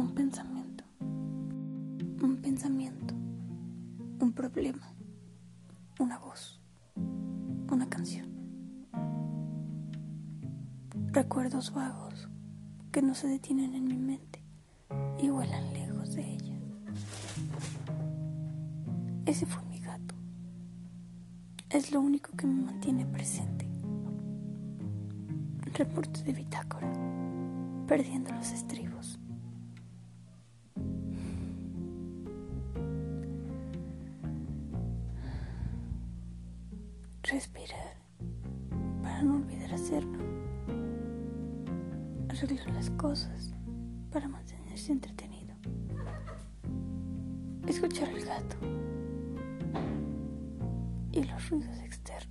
un pensamiento, un pensamiento, un problema, una voz, una canción. Recuerdos vagos que no se detienen en mi mente y vuelan lejos de ella. Ese fue mi gato. Es lo único que me mantiene presente. Reporte de bitácora, perdiendo los estribos. Respirar para no olvidar hacerlo. Arreglar las cosas para mantenerse entretenido. Escuchar al gato y los ruidos externos.